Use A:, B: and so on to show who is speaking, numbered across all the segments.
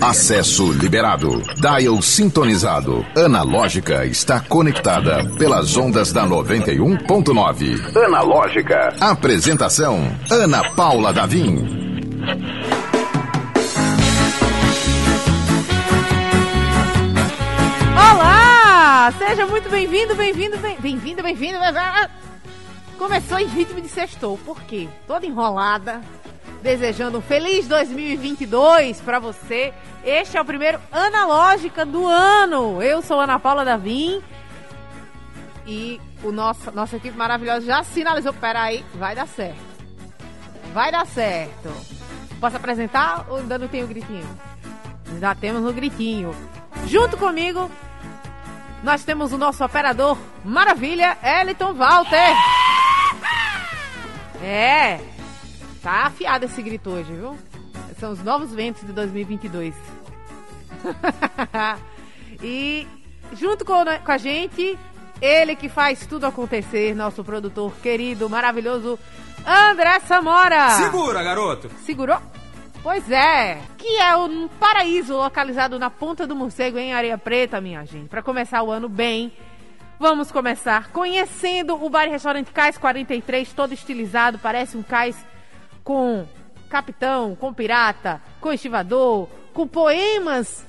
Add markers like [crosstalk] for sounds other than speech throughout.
A: Acesso liberado. Dial sintonizado. Analógica está conectada pelas ondas da 91.9. Analógica. Apresentação: Ana Paula Davim.
B: Olá! Seja muito bem-vindo, bem-vindo, bem-vindo, bem-vindo. Começou em ritmo de sextou. Por quê? Toda enrolada, desejando um feliz 2022 para você. Este é o primeiro Analógica do ano. Eu sou Ana Paula Davim e o nosso, nossa equipe maravilhosa já sinalizou. Peraí, vai dar certo. Vai dar certo. Posso apresentar ou ainda não tem o gritinho? Já temos o gritinho. Junto comigo, nós temos o nosso operador maravilha, Eliton Walter. É, Tá afiado esse grito hoje, viu? São os novos ventos de 2022. [laughs] e junto com, com a gente, ele que faz tudo acontecer, nosso produtor querido, maravilhoso, André Samora.
C: Segura, garoto.
B: Segurou? Pois é, que é um paraíso localizado na ponta do morcego em Areia Preta, minha gente. Para começar o ano bem, vamos começar conhecendo o bar e restaurante Cais 43, todo estilizado, parece um cais com capitão, com pirata, com estivador, com poemas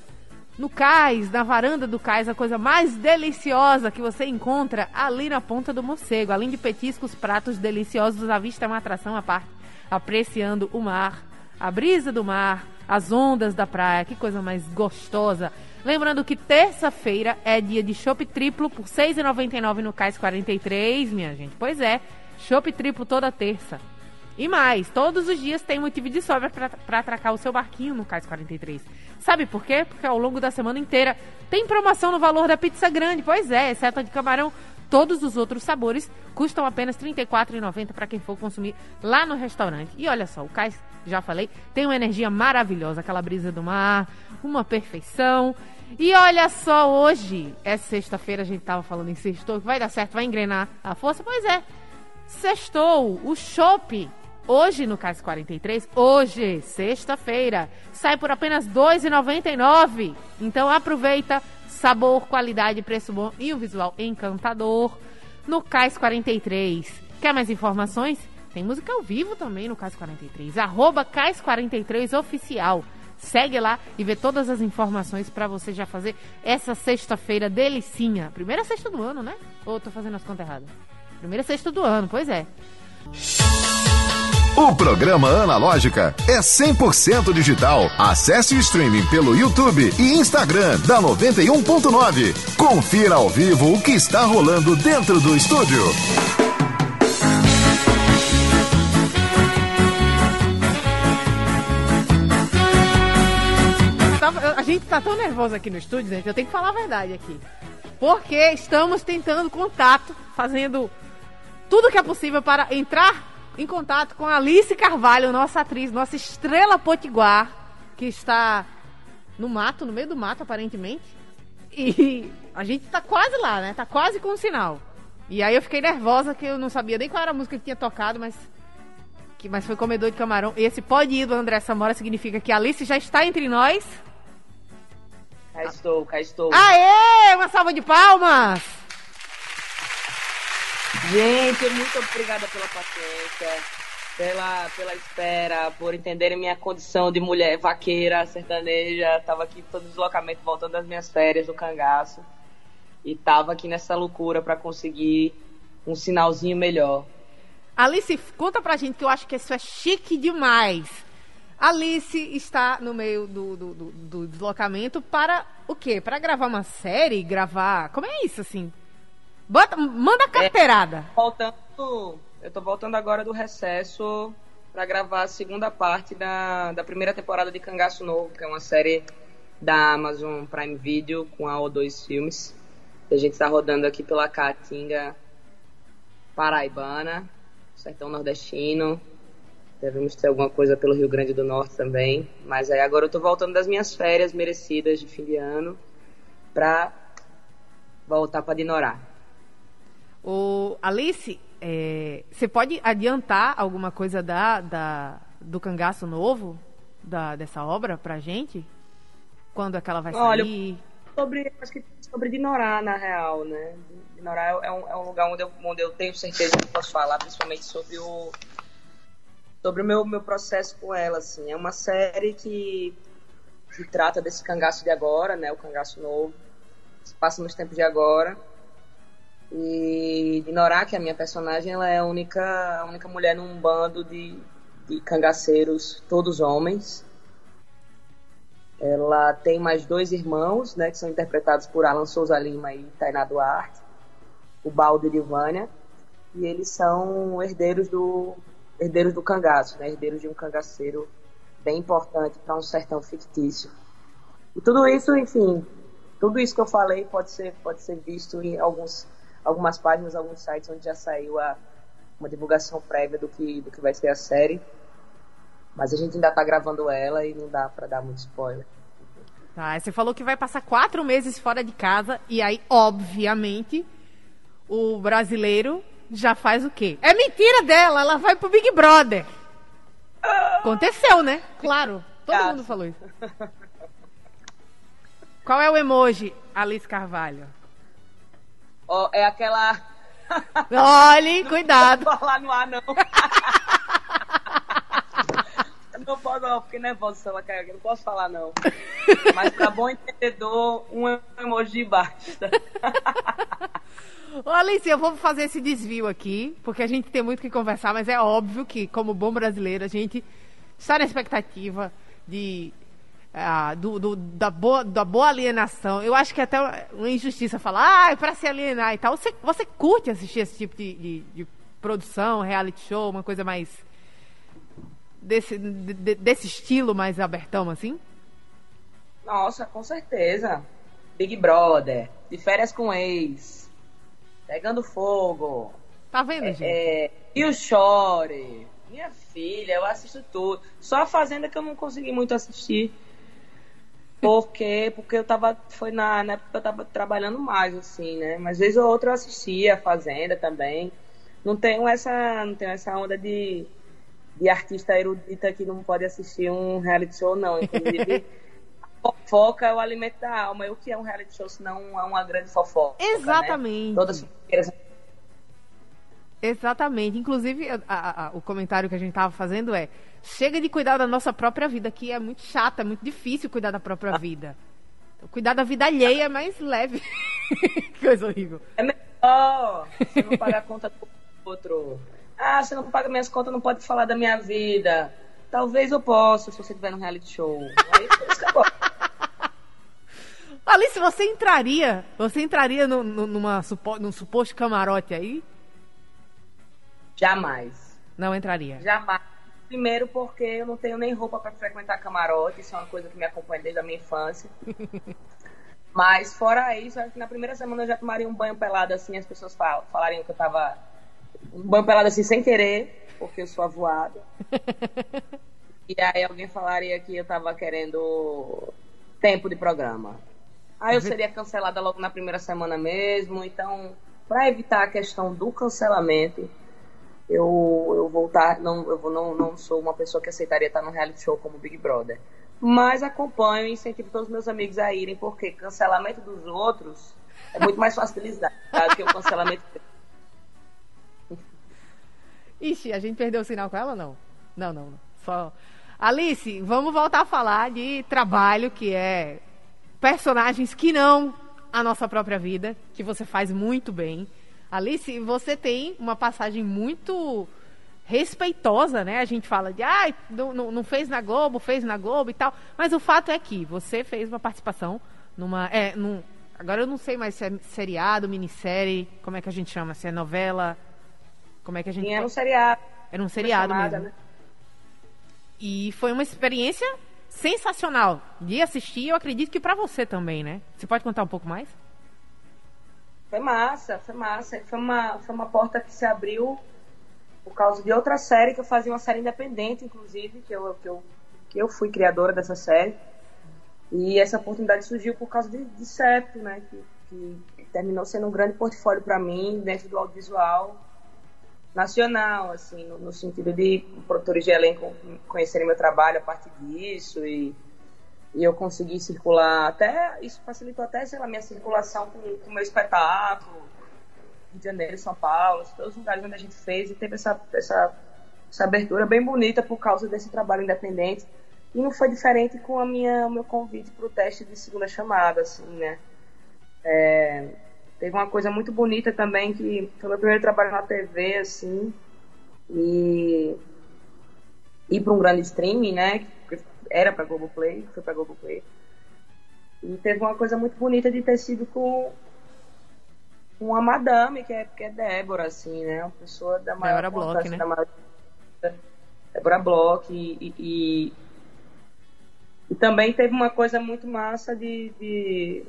B: no cais, na varanda do cais, a coisa mais deliciosa que você encontra ali na ponta do morcego. Além de petiscos, pratos deliciosos, a vista é uma atração à parte, apreciando o mar, a brisa do mar, as ondas da praia, que coisa mais gostosa. Lembrando que terça-feira é dia de chopp triplo por R$ 6,99 no Cais 43, minha gente. Pois é, chopp triplo toda terça. E mais, todos os dias tem motivo de sobra para atracar o seu barquinho no Cais 43. Sabe por quê? Porque ao longo da semana inteira tem promoção no valor da pizza grande. Pois é, exceto a de camarão. Todos os outros sabores custam apenas R$ 34,90 para quem for consumir lá no restaurante. E olha só, o Cais, já falei, tem uma energia maravilhosa, aquela brisa do mar, uma perfeição. E olha só, hoje, é sexta-feira, a gente tava falando em sextou, vai dar certo, vai engrenar a força. Pois é, sextou, o chopp Hoje, no Cais 43, hoje, sexta-feira, sai por apenas R$ 2,99. Então aproveita, sabor, qualidade, preço bom e um visual encantador no Cais 43. Quer mais informações? Tem música ao vivo também no Cais 43. Arroba Cais 43 Oficial. Segue lá e vê todas as informações para você já fazer essa sexta-feira delicinha. Primeira sexta do ano, né? Ou tô fazendo as contas erradas? Primeira sexta do ano, pois é.
A: O programa Analógica é 100% digital. Acesse o streaming pelo YouTube e Instagram da 91.9. Confira ao vivo o que está rolando dentro do estúdio.
B: A gente tá tão nervoso aqui no estúdio, gente, eu tenho que falar a verdade aqui. Porque estamos tentando contato, fazendo tudo que é possível para entrar em contato com Alice Carvalho, nossa atriz, nossa estrela potiguar, que está no mato, no meio do mato, aparentemente. E a gente tá quase lá, né? Tá quase com o sinal. E aí eu fiquei nervosa que eu não sabia nem qual era a música que tinha tocado, mas que mas foi comedor de camarão. E esse pode ir do André Samora significa que a Alice já está entre nós.
D: Cá estou, cá estou.
B: Aê! Uma salva de palmas!
D: Gente, muito obrigada pela paciência, pela, pela espera, por entenderem minha condição de mulher vaqueira, sertaneja. Tava aqui todo deslocamento, voltando das minhas férias do cangaço. E tava aqui nessa loucura para conseguir um sinalzinho melhor.
B: Alice, conta pra gente que eu acho que isso é chique demais. Alice está no meio do, do, do, do deslocamento para o quê? Para gravar uma série? Gravar. Como é isso, assim? Bota, manda a carteirada.
D: É, voltando, eu tô voltando agora do recesso para gravar a segunda parte da, da primeira temporada de Cangaço Novo, que é uma série da Amazon Prime Video com a O2 Filmes. A gente está rodando aqui pela Caatinga Paraibana, Sertão Nordestino. Devemos ter alguma coisa pelo Rio Grande do Norte também. Mas aí agora eu tô voltando das minhas férias merecidas de fim de ano para voltar para Dinorá.
B: O Alice, é, você pode adiantar alguma coisa da, da, do cangaço novo? da, dessa obra pra gente? Quando é que ela vai
D: Olha,
B: sair?
D: Sobre, acho que sobre Dinorá, na real, né? Dinorá é um, é um lugar onde eu, onde eu tenho certeza que posso falar, principalmente sobre o sobre o meu, meu processo com ela, assim. É uma série que, que trata desse cangaço de agora, né? O cangaço novo. Se passa nos tempos de agora. E Dinorá, que a minha personagem, ela é a única, a única mulher num bando de, de cangaceiros, todos homens. Ela tem mais dois irmãos, né, que são interpretados por Alan Souza Lima e Tainá Duarte, o Baldo e Livânia, e eles são herdeiros do herdeiros do cangaço, né, herdeiros de um cangaceiro bem importante para um sertão fictício. E tudo isso, enfim, tudo isso que eu falei pode ser pode ser visto em alguns algumas páginas, alguns sites onde já saiu a, uma divulgação prévia do que do que vai ser a série. Mas a gente ainda tá gravando ela e não dá para dar muito spoiler.
B: Tá, você falou que vai passar quatro meses fora de casa e aí, obviamente, o brasileiro já faz o quê? É mentira dela, ela vai pro Big Brother. Aconteceu, né? Claro, todo mundo falou isso. Qual é o emoji, Alice Carvalho?
D: Ó, é aquela. [laughs]
B: Olhe, cuidado.
D: Não falar no ar, não. Eu não posso, não, fiquei nervosa se ela cair aqui, não posso falar, não. Mas pra bom entendedor, um emoji basta. [laughs]
B: Ô, Alice, eu vou fazer esse desvio aqui, porque a gente tem muito que conversar, mas é óbvio que, como bom brasileiro, a gente está na expectativa de, ah, do, do- da, boa, da boa alienação. Eu acho que é até uma injustiça falar, ah, é pra se alienar e tal. Você, você curte assistir esse tipo de, de- de produção, reality show, uma coisa mais. desse, de- de- desse estilo mais abertão, assim?
D: Nossa, com certeza. Big Brother, de férias com ex, pegando fogo,
B: Tá vendo, gente?
D: é, e o Chore, minha filha, eu assisto tudo. Só a Fazenda que eu não consegui muito assistir. Porque, porque eu tava. Foi na, na época que eu tava trabalhando mais, assim, né? Mas vez ou outra eu assistia a Fazenda também. Não tenho essa. Não tenho essa onda de, de artista erudita que não pode assistir um reality show, não. Inclusive, [laughs] a fofoca é o alimento da alma. E o que é um reality show se não é uma grande fofoca? né?
B: Exatamente.
D: Todas as
B: Exatamente. Inclusive, a- a- a- o comentário que a gente tava fazendo é: chega de cuidar da nossa própria vida, que é muito chata, é muito difícil cuidar da própria vida. Cuidar da vida alheia é mais leve. Que [laughs] Coisa horrível.
D: É melhor você não pagar a conta do outro. Ah, você não paga minhas contas, não pode falar da minha vida. Talvez eu possa, se você tiver num reality show. Aí gosto.
B: Alice, você entraria? Você entraria no, no- numa num suposto camarote aí?
D: Jamais.
B: Não entraria.
D: Jamais. Primeiro porque eu não tenho nem roupa para frequentar camarote, isso é uma coisa que me acompanha desde a minha infância. [laughs] Mas fora isso, acho que na primeira semana eu já tomaria um banho pelado assim, as pessoas fal falariam que eu tava um banho pelado assim sem querer, porque eu sou avoada. [laughs] E aí alguém falaria que eu tava querendo tempo de programa. Aí eu seria cancelada logo na primeira semana mesmo, então para evitar a questão do cancelamento, eu, eu voltar, não, eu vou- não, não sou uma pessoa que aceitaria estar num reality show como Big Brother. Mas acompanho e incentivo todos os meus amigos a irem, porque cancelamento dos outros é muito mais fácil de lidar tá, do que o cancelamento.
B: Ixi, a gente perdeu o sinal com ela não? Não, não, não. Só. Alice, vamos voltar a falar de trabalho, que é personagens que não a nossa própria vida, que você faz muito bem. Alice, você tem uma passagem muito respeitosa, né? A gente fala de, ah, não, não, fez na Globo, fez na Globo e tal. Mas o fato é que você fez uma participação numa. É, num, agora eu não sei mais se é seriado, minissérie, como é que a gente chama? Se é novela. Como é que a gente.
D: Tinha um seriado.
B: Era um seriado
D: chamada,
B: mesmo.
D: né?
B: E foi uma experiência sensacional de assistir. Eu acredito que pra você também, né? Você pode contar um pouco mais?
D: Foi massa, foi massa. Foi uma, foi uma porta que se abriu por causa de outra série que eu fazia uma série independente, inclusive, que eu, que eu, que eu fui criadora dessa série. E essa oportunidade surgiu por causa de, de Septo, né? Que, que terminou sendo um grande portfólio para mim dentro do audiovisual. nacional, assim, no, no, sentido de produtores de elenco conhecerem meu trabalho a partir disso e, e eu consegui circular até, isso facilitou até, sei lá, minha circulação com o meu espetáculo, Rio de Janeiro, São Paulo, todos os lugares onde a gente fez e teve essa, essa, essa abertura bem bonita por causa desse trabalho independente e não foi diferente com a minha, meu convite para o teste de segunda chamada, assim, né? É, teve uma coisa muito bonita também, que foi meu primeiro trabalho na TV, assim, e ir para um grande streaming, né? Era para Globoplay, foi para Globoplay. E teve uma coisa muito bonita de ter sido com uma madame, que é, que é Débora, assim, né? Uma pessoa da maior
B: Débora Bloch, né? Maior...
D: Débora Bloch e, e, e também teve uma coisa muito massa de, de...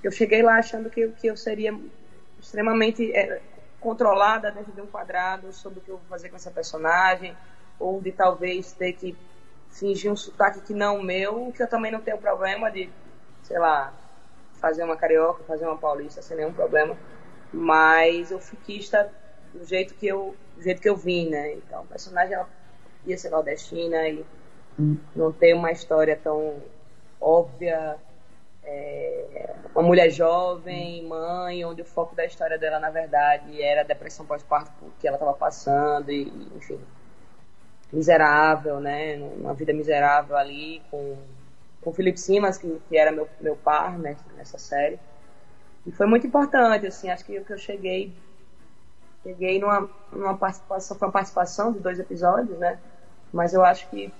D: eu cheguei lá achando que, que eu seria extremamente é, controlada dentro de um quadrado sobre o que eu vou fazer com essa personagem, ou de talvez ter que fingir um sotaque que não meu, que eu também não tenho problema de, sei lá, fazer uma carioca, fazer uma paulista sem nenhum problema, mas eu fiquista do jeito que eu, do jeito que eu vim, né? Então, a personagem ela ia ser nordestina e não tem uma história tão óbvia. É, uma mulher jovem, mãe, onde o foco da história dela, na verdade, era a depressão pós-parto que ela estava passando, e, enfim, miserável, né? Uma vida miserável ali com com Felipe Simas, que, que era meu, meu par né, nessa série. E foi muito importante, assim, acho que eu, que eu cheguei cheguei numa, numa participação, foi uma participação de dois episódios, né? Mas eu acho que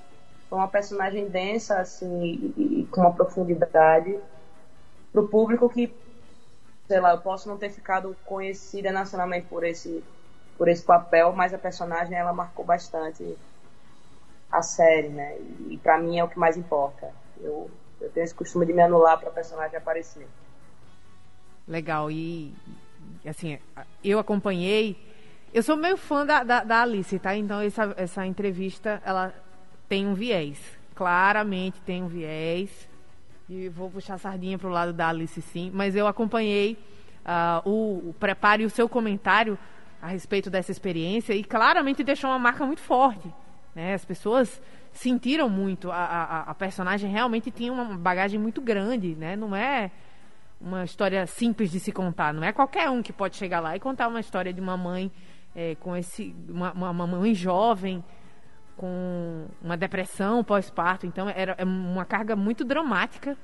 D: foi uma personagem densa, assim, e, e com uma profundidade para o público que, sei lá, eu posso não ter ficado conhecida nacionalmente por esse, por esse papel, mas a personagem ela marcou bastante a série, né? E, e para mim é o que mais importa. Eu, eu tenho esse costume de me anular para personagem aparecer.
B: Legal, e assim, eu acompanhei. Eu sou meio fã da, da, da Alice, tá? Então essa, essa entrevista, ela tem um viés. Claramente tem um viés. E vou puxar a sardinha para o lado da Alice, sim. Mas eu acompanhei uh, o, o prepare o seu comentário a respeito dessa experiência e claramente deixou uma marca muito forte. Né? As pessoas sentiram muito. A, a, a personagem realmente tinha uma bagagem muito grande, né? Não é uma história simples de se contar. Não é qualquer um que pode chegar lá e contar uma história de uma mãe é, com esse uma, uma mãe jovem com uma depressão pós-parto. Então era é uma carga muito dramática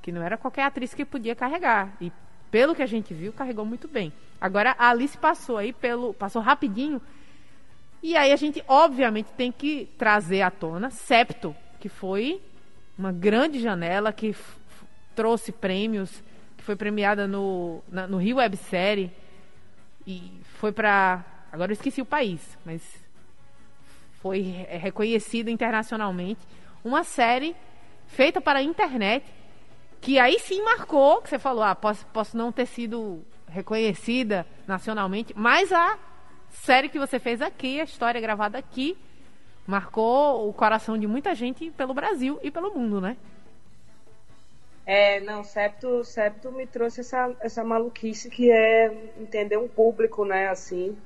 B: que não era qualquer atriz que podia carregar. E pelo que a gente viu, carregou muito bem. Agora a Alice passou aí pelo passou rapidinho. E aí a gente obviamente tem que trazer à tona Septo, que foi uma grande janela que trouxe prêmios, que foi premiada no, na, no Rio Websérie e foi para agora eu esqueci o país, mas foi reconhecida internacionalmente, uma série feita para a internet, que aí sim marcou, que você falou, ah, posso, posso não ter sido reconhecida nacionalmente, mas a série que você fez aqui, a história gravada aqui, marcou o coração de muita gente pelo Brasil e pelo mundo, né?
D: É, não, Septo, Septo me trouxe essa, essa maluquice que é entender um público, né, assim,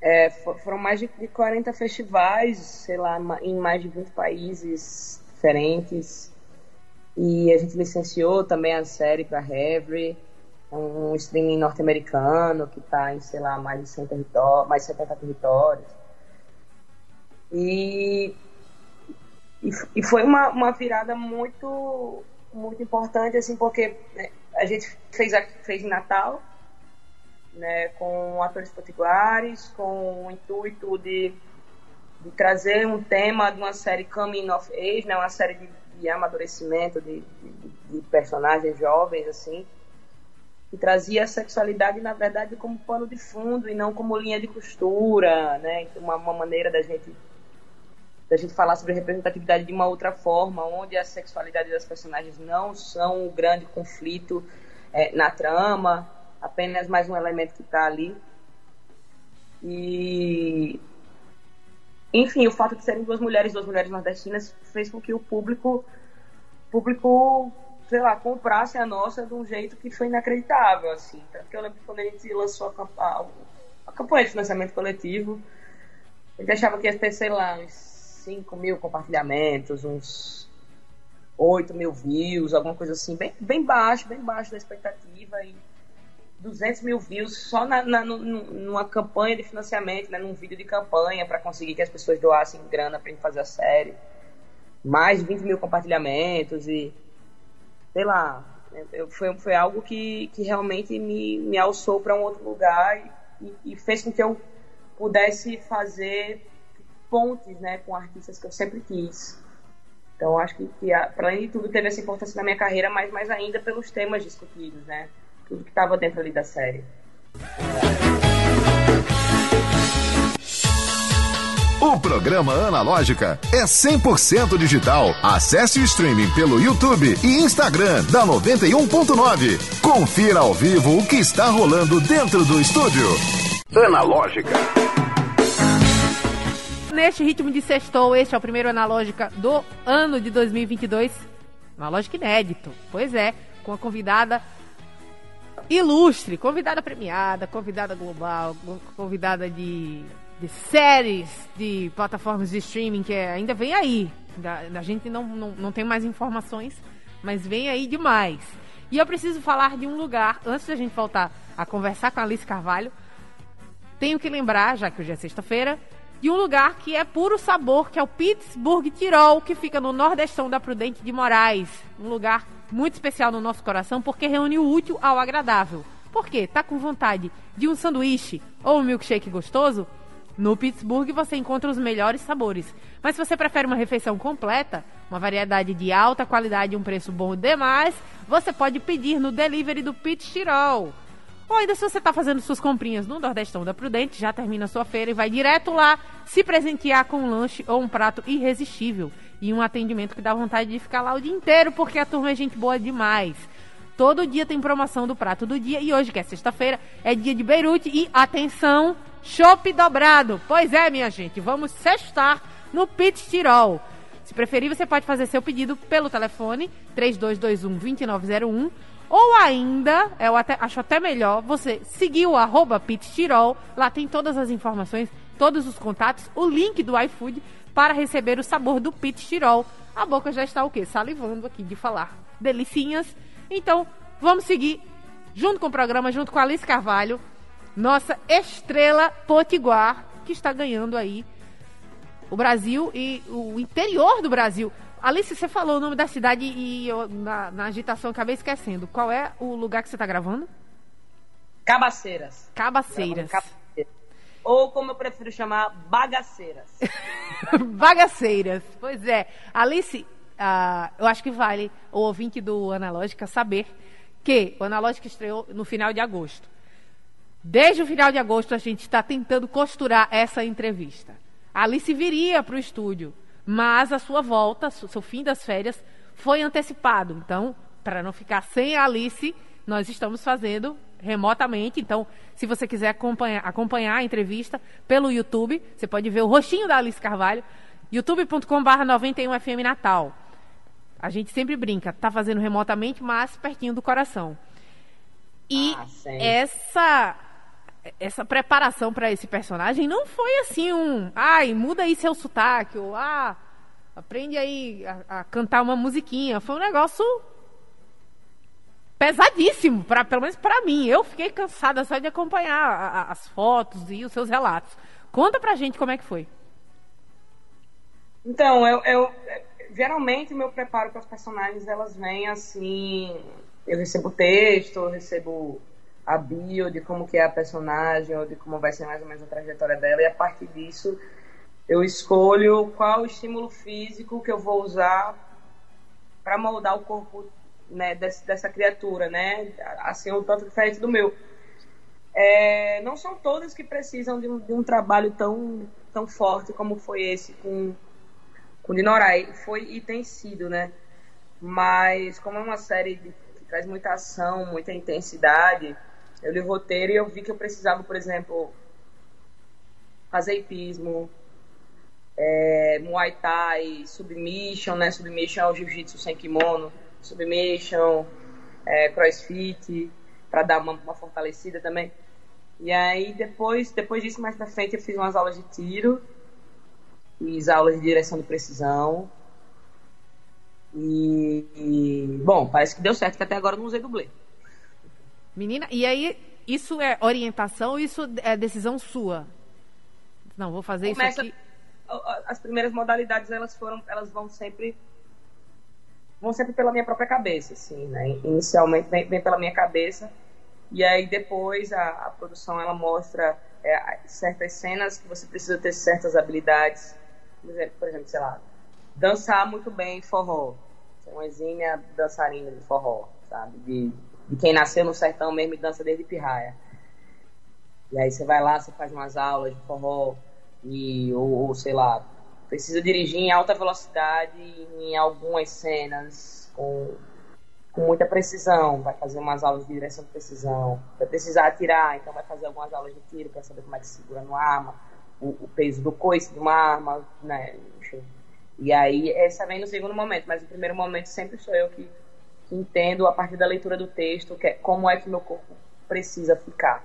D: é, foram mais de 40 festivais, sei lá, em mais de 20 países diferentes. E a gente licenciou também a série para Heavy, um streaming norte-americano que está em, sei lá, mais de 100 territórios, mais de 70 territórios. E, e, foi uma, uma virada muito, muito importante, assim, porque né, a gente fez, fez em Natal, né, com atores potiguares, com o intuito de, de, trazer um tema de uma série Coming of Age, né, uma série de, de amadurecimento de, de, personagens jovens, assim, que trazia a sexualidade, na verdade, como pano de fundo e não como linha de costura, né, então, uma, uma maneira da gente da gente falar sobre representatividade de uma outra forma, onde a sexualidade das personagens não são o grande conflito é, na trama, apenas mais um elemento que está ali. E enfim, o fato de serem duas mulheres, duas mulheres nordestinas, fez com que o público, público, sei lá, comprasse a nossa de um jeito que foi inacreditável, assim. Tanto que eu lembro quando a gente lançou a, a, a campanha de financiamento coletivo. Gente achava que ia ter, sei lá, uns 5 mil compartilhamentos, uns 8 mil views, alguma coisa assim, bem, bem baixo, bem baixo da expectativa. E 200 mil views só na, na, numa campanha de financiamento, né, num vídeo de campanha para conseguir que as pessoas doassem grana para gente fazer a série. Mais de 20 mil compartilhamentos e sei lá, eu, foi, foi algo que, que realmente me, me alçou para um outro lugar e, e, fez com que eu pudesse fazer pontes né, com artistas que eu sempre quis. Então acho que, que para além de tudo teve essa importância na minha carreira, mas mais ainda pelos temas discutidos, né? Tudo que estava dentro ali da série.
A: O programa Analógica é 100% digital. Acesse o streaming pelo YouTube e Instagram da 91.9. Confira ao vivo o que está rolando dentro do estúdio. Analógica.
B: Neste ritmo de sextou, este é o primeiro Analógica do ano de 2022. Analógica inédito. Pois é, com a convidada ilustre, convidada premiada, convidada global, convidada de de séries de plataformas de streaming que é, ainda vem aí. A, gente não, não, não tem mais informações, mas vem aí demais. E eu preciso falar de um lugar, antes da gente voltar a conversar com a Alice Carvalho, tenho que lembrar, já que hoje é sexta-feira, de um lugar que é puro sabor, que é o Pittsburgh Tirol, que fica no nordestão da Prudente de Moraes. Um lugar muito especial no nosso coração, porque reúne o útil ao agradável. Por quê? Tá com vontade de um sanduíche ou um milkshake gostoso? No Pittsburgh você encontra os melhores sabores. Mas se você prefere uma refeição completa, uma variedade de alta qualidade e um preço bom demais, você pode pedir no delivery do Pit Tirol. Ou ainda se você está fazendo suas comprinhas no Nordestão da Prudente, já termina sua feira e vai direto lá se presentear com um lanche ou um prato irresistível. E um atendimento que dá vontade de ficar lá o dia inteiro, porque a turma é gente boa demais. Todo dia tem promoção do prato do dia e hoje, que é sexta-feira, é dia de Beirute e atenção, Chopp dobrado. Pois é, minha gente, vamos sextar no Pit Tirol. Se preferir, você pode fazer seu pedido pelo telefone 3221-2901 ou ainda, eu até, acho até melhor, você seguir o arroba Tirol. Lá tem todas as informações, todos os contatos, o link do iFood para receber o sabor do Pit Tirol. A boca já está o quê? Salivando aqui de falar. Delicinhas. Então, vamos seguir junto com o programa, junto com a Alice Carvalho nossa estrela potiguar, que está ganhando aí o Brasil e o interior do Brasil. Alice, você falou o nome da cidade e eu, na, na agitação acabei esquecendo. Qual é o lugar que você está gravando?
D: Cabaceiras.
B: Cabaceiras.
D: Ou como eu prefiro chamar, bagaceiras. [laughs]
B: bagaceiras. Pois é. Alice, uh, eu acho que vale o ouvinte do Analógica saber que o Analógica estreou no final de agosto. Desde o final de agosto, a gente está tentando costurar essa entrevista. A Alice viria para o estúdio, mas a sua volta, seu fim das férias, foi antecipado. Então, para não ficar sem a Alice, nós estamos fazendo remotamente. Então, se você quiser acompanhar, acompanhar a entrevista pelo YouTube, você pode ver o rostinho da Alice Carvalho, youtube.com.br 91FM Natal. A gente sempre brinca, tá fazendo remotamente, mas pertinho do coração. E ah, essa essa preparação para esse personagem não foi assim um, ai, muda aí seu sotaque, ou ah, aprende aí a, a cantar uma musiquinha. Foi um negócio pesadíssimo, pra, pelo menos para mim. Eu fiquei cansada só de acompanhar a, a, as fotos e os seus relatos. Conta pra gente como é que foi.
D: Então, eu, eu geralmente meu preparo para os personagens elas vêm assim, eu recebo texto, eu recebo a bio de como que é a personagem ou de como vai ser mais ou menos a trajetória dela e a partir disso eu escolho qual o estímulo físico que eu vou usar para moldar o corpo né, desse, dessa criatura, né? Assim, um tanto diferente do meu. É, não são todas que precisam de um, de um, trabalho tão, tão forte como foi esse com, com Dinorai. Foi e tem sido, né? Mas como é uma série de, que traz muita ação, muita intensidade, eu li o roteiro e eu vi que eu precisava, por exemplo, fazer hipismo, é, Muay Thai, Submission, né? Submission é o Jiu-Jitsu sem kimono, Submission, é, CrossFit, para dar uma, uma, fortalecida também. E aí depois, depois disso, mais pra frente, eu fiz umas aulas de tiro, fiz aulas de direção de precisão. E, e bom, parece que deu certo, que até agora eu não usei dublê.
B: Menina, e aí isso é orientação ou isso é decisão sua? Não, vou fazer Começa, isso aqui.
D: As primeiras modalidades elas foram, elas vão sempre vão sempre pela minha própria cabeça, assim, né? Inicialmente vem, vem pela minha cabeça e aí depois a, a produção ela mostra é, certas cenas que você precisa ter certas habilidades, por exemplo, sei lá, dançar muito bem forró, ser uma exímia dançarina de forró, sabe? De, de quem nasceu no sertão mesmo e dança desde pirraia. E aí você vai lá, você faz umas aulas de forró e ou, ou sei lá, precisa dirigir em alta velocidade em algumas cenas com, com muita precisão, vai fazer umas aulas de direção de precisão, vai precisar atirar, então vai fazer algumas aulas de tiro para saber como é que segura uma arma, o, o, peso do coice de uma arma, né, enfim. E aí essa vem no segundo momento, mas no primeiro momento sempre sou eu que, que entendo a partir da leitura do texto que é, como é que meu corpo precisa ficar.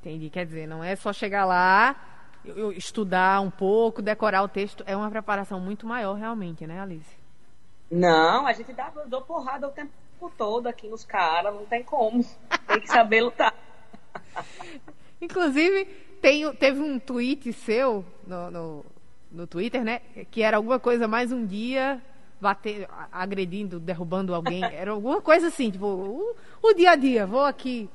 B: Entendi, quer dizer, não é só chegar lá eu, estudar um pouco, decorar o texto, é uma preparação muito maior realmente, né, Alice?
D: Não, a gente dá, dou porrada o tempo todo aqui nos caras, não tem como. [laughs] Tem que saber lutar.
B: Inclusive, tem, teve um tweet seu no, no, no Twitter, né? Que era alguma coisa mais um dia bater, agredindo, derrubando alguém. [laughs] Era alguma coisa assim, tipo, o, o dia a dia, vou aqui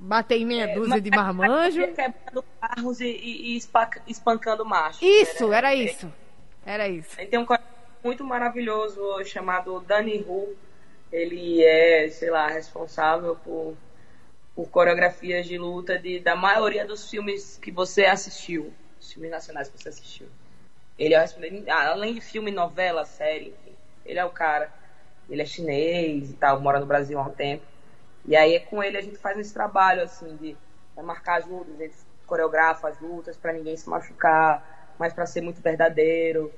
B: bater em meia é, dúzia de marmanjo.
D: Quebrando carros e, e, e espancando machos.
B: Isso, era, era isso. Era isso.
D: Tem um muito maravilhoso chamado Danny Hu. Ele é, sei lá, responsável por, por coreografias de luta de, da maioria dos filmes que você assistiu. Os filmes nacionais que você assistiu. Ele é além de filme, novela, série, enfim, ele é o cara. Ele é chinês e tal, mora no Brasil há um tempo. E aí com ele a gente faz esse trabalho assim de marcar as lutas, a gente coreografa as lutas para ninguém se machucar, mas para ser muito verdadeiro.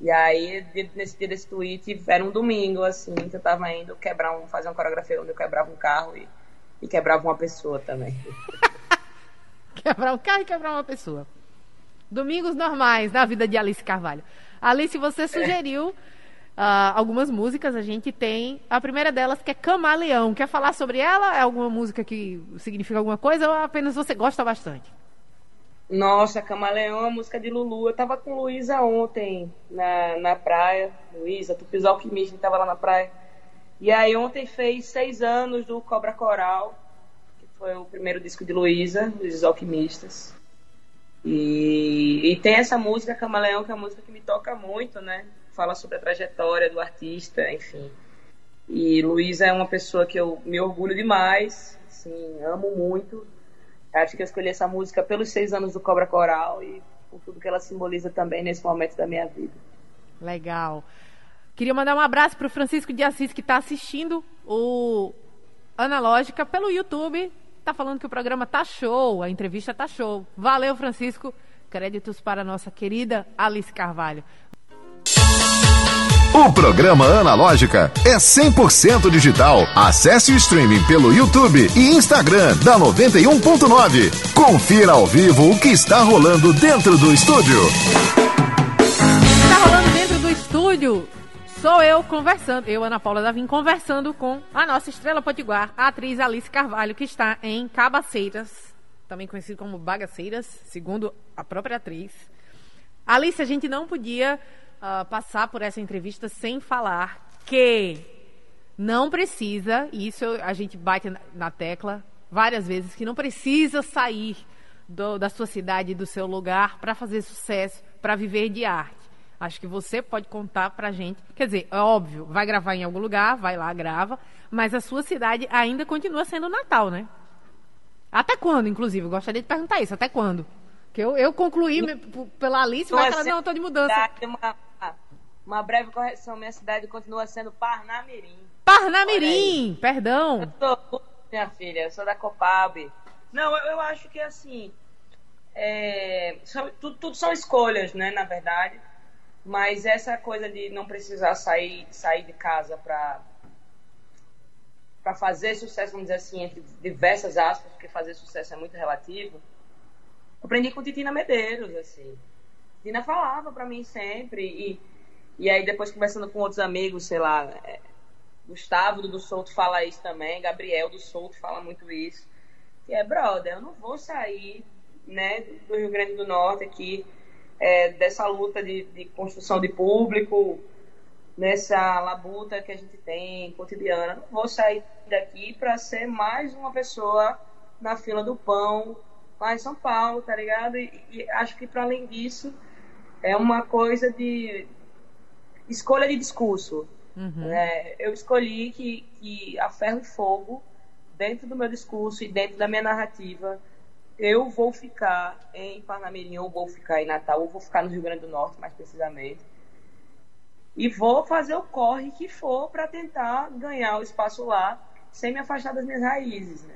D: E aí nesse dia desse tweet era um domingo assim que eu tava indo quebrar um fazer uma coreografia onde eu quebrava um carro e, e quebrava uma pessoa também. [laughs]
B: quebrar um carro e quebrar uma pessoa. Domingos normais na vida de Alice Carvalho. Alice, você sugeriu é [laughs] uh, algumas músicas. A gente tem a primeira delas que é Camaleão. Quer falar sobre ela? É alguma música que significa alguma coisa ou apenas você gosta bastante?
D: Nossa, Camaleão é uma música de Lulu. Eu tava com Luísa ontem na, na praia. Luísa, Tupis Alquimista, tava lá na praia. E aí ontem fez seis anos do Cobra Coral, que foi o primeiro disco de Luísa, dos Alquimistas. E, e tem essa música Camaleão, que é uma música que me toca muito, né? fala sobre a trajetória do artista, enfim. E Luísa é uma pessoa que eu me orgulho demais, assim, amo muito. Acho que eu escolhi essa música pelos seis anos do Cobra Coral e por tudo que ela simboliza também nesse momento da minha vida.
B: Legal. Queria mandar um abraço para o Francisco de Assis, que está assistindo o Analógica pelo YouTube. Está falando que o programa tá show, a entrevista tá show. Valeu, Francisco. Créditos para a nossa querida Alice Carvalho.
A: O programa Analógica é 100% digital. Acesse o streaming pelo YouTube e Instagram da 91.9. Confira ao vivo o que está rolando dentro do estúdio.
B: Está rolando dentro do estúdio. Sou eu conversando, eu, Ana Paula Davim, conversando com a nossa estrela potiguar, a atriz Alice Carvalho, que está em Cabaceiras, também conhecido como Bagaceiras, segundo a própria atriz. Alice, a gente não podia uh, passar por essa entrevista sem falar que não precisa, e isso a gente bate na tecla várias vezes, que não precisa sair do, da sua cidade, do seu lugar, para fazer sucesso, para viver de arte. Acho que você pode contar pra gente. Quer dizer, é óbvio, vai gravar em algum lugar, vai lá, grava, mas a sua cidade ainda continua sendo Natal, né? Até quando, inclusive? Eu gostaria de perguntar isso, até quando? Que eu, eu concluí pela Alice, mas ela não, eu tô de mudança.
D: Uma, uma breve correção, minha cidade continua sendo Parnamirim.
B: Parnamirim, perdão.
D: Eu sou, minha filha, eu sou da Copab. Não, eu, eu acho que assim, é, tudo, tudo, são escolhas, né, na verdade. Mas essa coisa de não precisar sair, sair de casa para para fazer sucesso, vamos dizer assim, entre diversas aspas, porque fazer sucesso é muito relativo, aprendi com Titina Medeiros, assim. Tina falava para mim sempre, e, e aí depois conversando com outros amigos, sei lá, é, Gustavo do Souto fala isso também, Gabriel do Souto fala muito isso, que é, brother, eu não vou sair, né, do Rio Grande do Norte aqui, é, dessa luta de, de construção de público, nessa labuta que a gente tem cotidiana. Não vou sair daqui para ser mais uma pessoa na fila do pão lá em São Paulo, tá ligado? E, e acho que para além disso é uma coisa de escolha de discurso. Uhum. É, eu escolhi que, que a ferro e fogo dentro do meu discurso e dentro da minha narrativa eu vou ficar em Parnamirim, ou vou ficar em Natal, ou vou ficar no Rio Grande do Norte, mais precisamente. E vou fazer o corre que for para tentar ganhar o espaço lá, sem me afastar das minhas raízes. Né?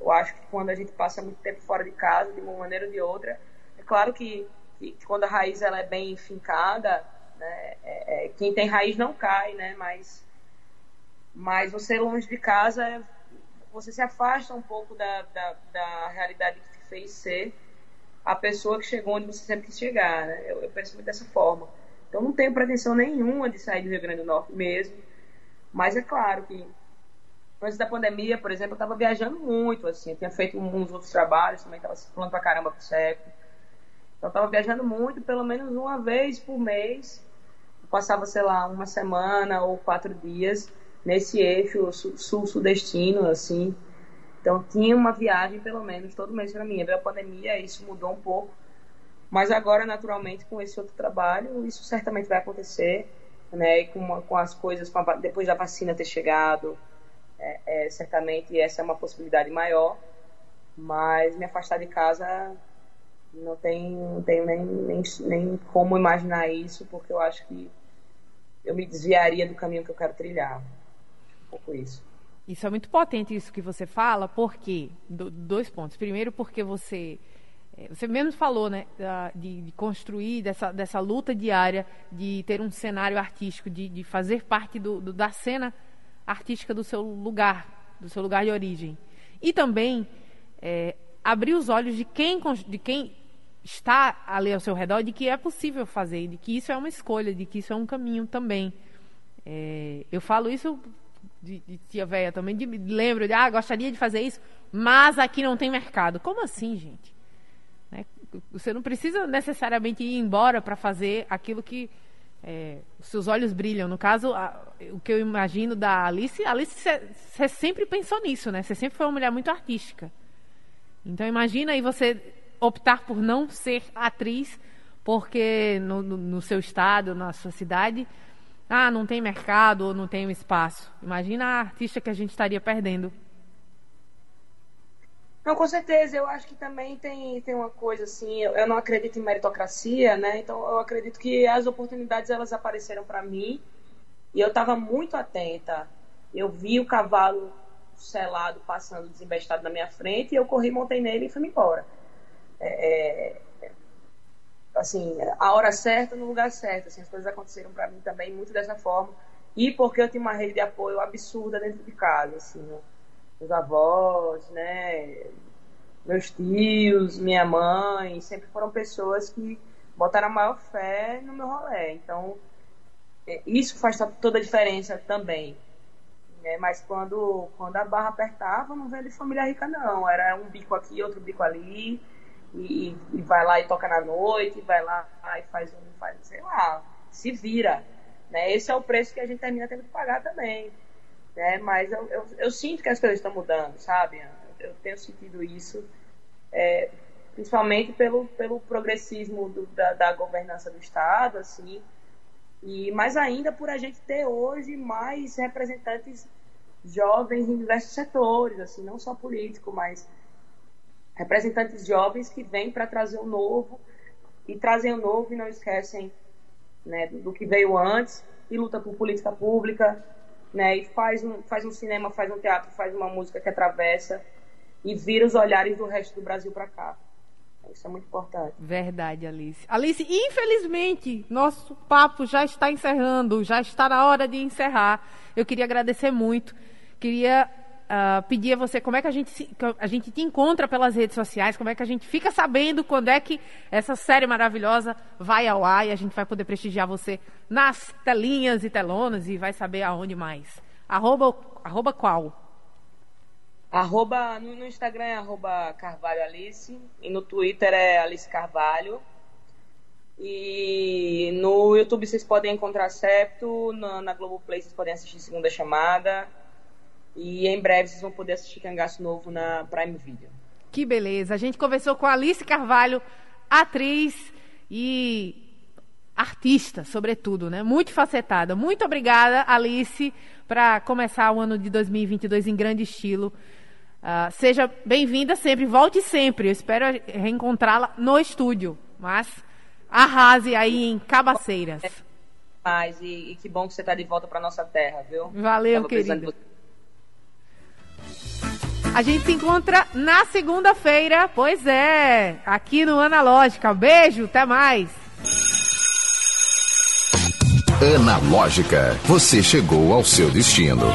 D: Eu acho que quando a gente passa muito tempo fora de casa, de uma maneira ou de outra, é claro que, que quando a raiz ela é bem fincada, né, é, é, quem tem raiz não cai, né? Mas, mas você longe de casa, você se afasta um pouco da, da, da realidade que fez ser a pessoa que chegou onde você sempre quis chegar, né? Eu, eu penso muito dessa forma. Então não tenho pretensão nenhuma de sair do Rio Grande do Norte mesmo, mas é claro que antes da pandemia, por exemplo, eu estava viajando muito, assim, eu tinha feito uns outros trabalhos, também estava falando pra caramba pro CEP. Então eu estava viajando muito, pelo menos uma vez por mês. Eu passava, sei lá, uma semana ou quatro dias nesse eixo sul-sudestino, assim. Então tinha uma viagem, pelo menos, todo mês para mim. Veio a pandemia, isso mudou um pouco. Mas agora, naturalmente, com esse outro trabalho, isso certamente vai acontecer, né? E com, com as coisas, com a, depois da vacina ter chegado, é, é, certamente essa é uma possibilidade maior, mas me afastar de casa não tem, não tenho nem, nem, nem como imaginar isso, porque eu acho que eu me desviaria do caminho que eu quero trilhar. Um pouco isso.
B: Isso é muito potente isso que você fala, porque do, dois pontos. Primeiro, porque você é, você mesmo falou, né, de, de, construir dessa, dessa luta diária, de ter um cenário artístico, de, de fazer parte do, do, da cena artística do seu lugar, do seu lugar de origem. E também é, abrir os olhos de quem, de quem está ali ao seu redor de que é possível fazer, de que isso é uma escolha, de que isso é um caminho também. É, eu falo isso de, de tia velha também, de, lembro de, ah, gostaria de fazer isso, mas aqui não tem mercado. Como assim, gente? Né? Você não precisa necessariamente ir embora para fazer aquilo que é, seus olhos brilham. No caso, a, o que eu imagino da Alice, Alice, você sempre pensou nisso, né? Você sempre foi uma mulher muito artística. Então imagina aí você optar por não ser atriz, porque no, no, no seu estado, na sua cidade, ah, não tem mercado ou não tem espaço. Imagina a artista que a gente estaria perdendo.
D: Não, com certeza. Eu acho que também tem, tem uma coisa assim. Eu, eu não acredito em meritocracia, né? Então eu acredito que as oportunidades elas apareceram para mim e eu estava muito atenta. Eu vi o cavalo selado passando desembestado na minha frente e eu corri, montei nele e fui embora. É, é, assim, a hora certa no lugar certo. Assim, as coisas aconteceram para mim também muito dessa forma. E porque eu tinha uma rede de apoio absurda dentro de casa, assim, né? meus avós, né? Meus tios, minha mãe, sempre foram pessoas que botaram a maior fé no meu rolê. Então, é, isso faz toda a diferença também. Né? Mas quando, quando a barra apertava, não veio de família rica, não. Era um bico aqui, outro bico ali. E, e vai lá e toca na noite, vai lá e faz um, faz, sei lá, se vira. Né? Esse é o preço que a gente termina tendo que pagar também né? Mas eu, eu, eu sinto que as coisas estão mudando, sabe? Eu tenho sentido isso, é, principalmente pelo, pelo progressismo do, da, da governança do Estado, assim, e mais ainda por a gente ter hoje mais representantes jovens em diversos setores, assim, não só político, mas representantes jovens que vêm para trazer o novo e trazem o novo e não esquecem né, do que veio antes e luta por política pública, né? E faz um, faz um cinema, faz um teatro, faz uma música que atravessa e vira os olhares do resto do Brasil para cá. Isso é muito importante.
B: Verdade, Alice. Alice, infelizmente, nosso papo já está encerrando, já está na hora de encerrar. Eu queria agradecer muito queria uh, pedir a você como é que a gente, se, a gente te encontra pelas redes sociais, como é que a gente fica sabendo quando é que essa série maravilhosa vai ao ar e a gente vai poder prestigiar você nas telinhas e telonas e vai saber aonde mais. Arroba, arroba qual?
D: Arroba, no, no Instagram é arroba Carvalho Alice e no Twitter é Alice Carvalho. E no YouTube vocês podem encontrar Septo, na, na Globoplay vocês podem assistir Segunda Chamada. E em breve vocês vão poder assistir Cangaço Novo na Prime Video.
B: Que beleza. A gente conversou com Alice Carvalho, atriz e artista, sobretudo, né? Muito facetada. Muito obrigada, Alice, para começar o ano de 2022 em grande estilo. Uh, seja bem-vinda sempre, volte sempre. Eu espero reencontrá-la no estúdio. Mas arrase aí em Cabaceiras.
D: Mas, e, e que bom que você está de volta para nossa terra, viu?
B: Valeu, querido. A gente se encontra na segunda-feira, pois é, aqui no Analógica. Beijo, até mais.
A: Analógica, você chegou ao seu destino.